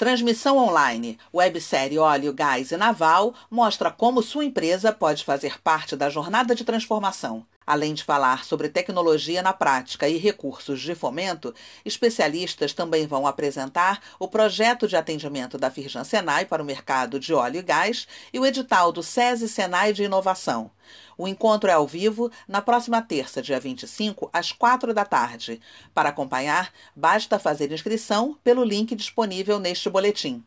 Transmissão online, websérie Óleo, Gás e Naval mostra como sua empresa pode fazer parte da jornada de transformação. Além de falar sobre tecnologia na prática e recursos de fomento, especialistas também vão apresentar o projeto de atendimento da Firjan Senai para o mercado de óleo e gás e o edital do SESI Senai de Inovação. O encontro é ao vivo na próxima terça, dia 25, às 4 da tarde. Para acompanhar, basta fazer inscrição pelo link disponível neste boletim.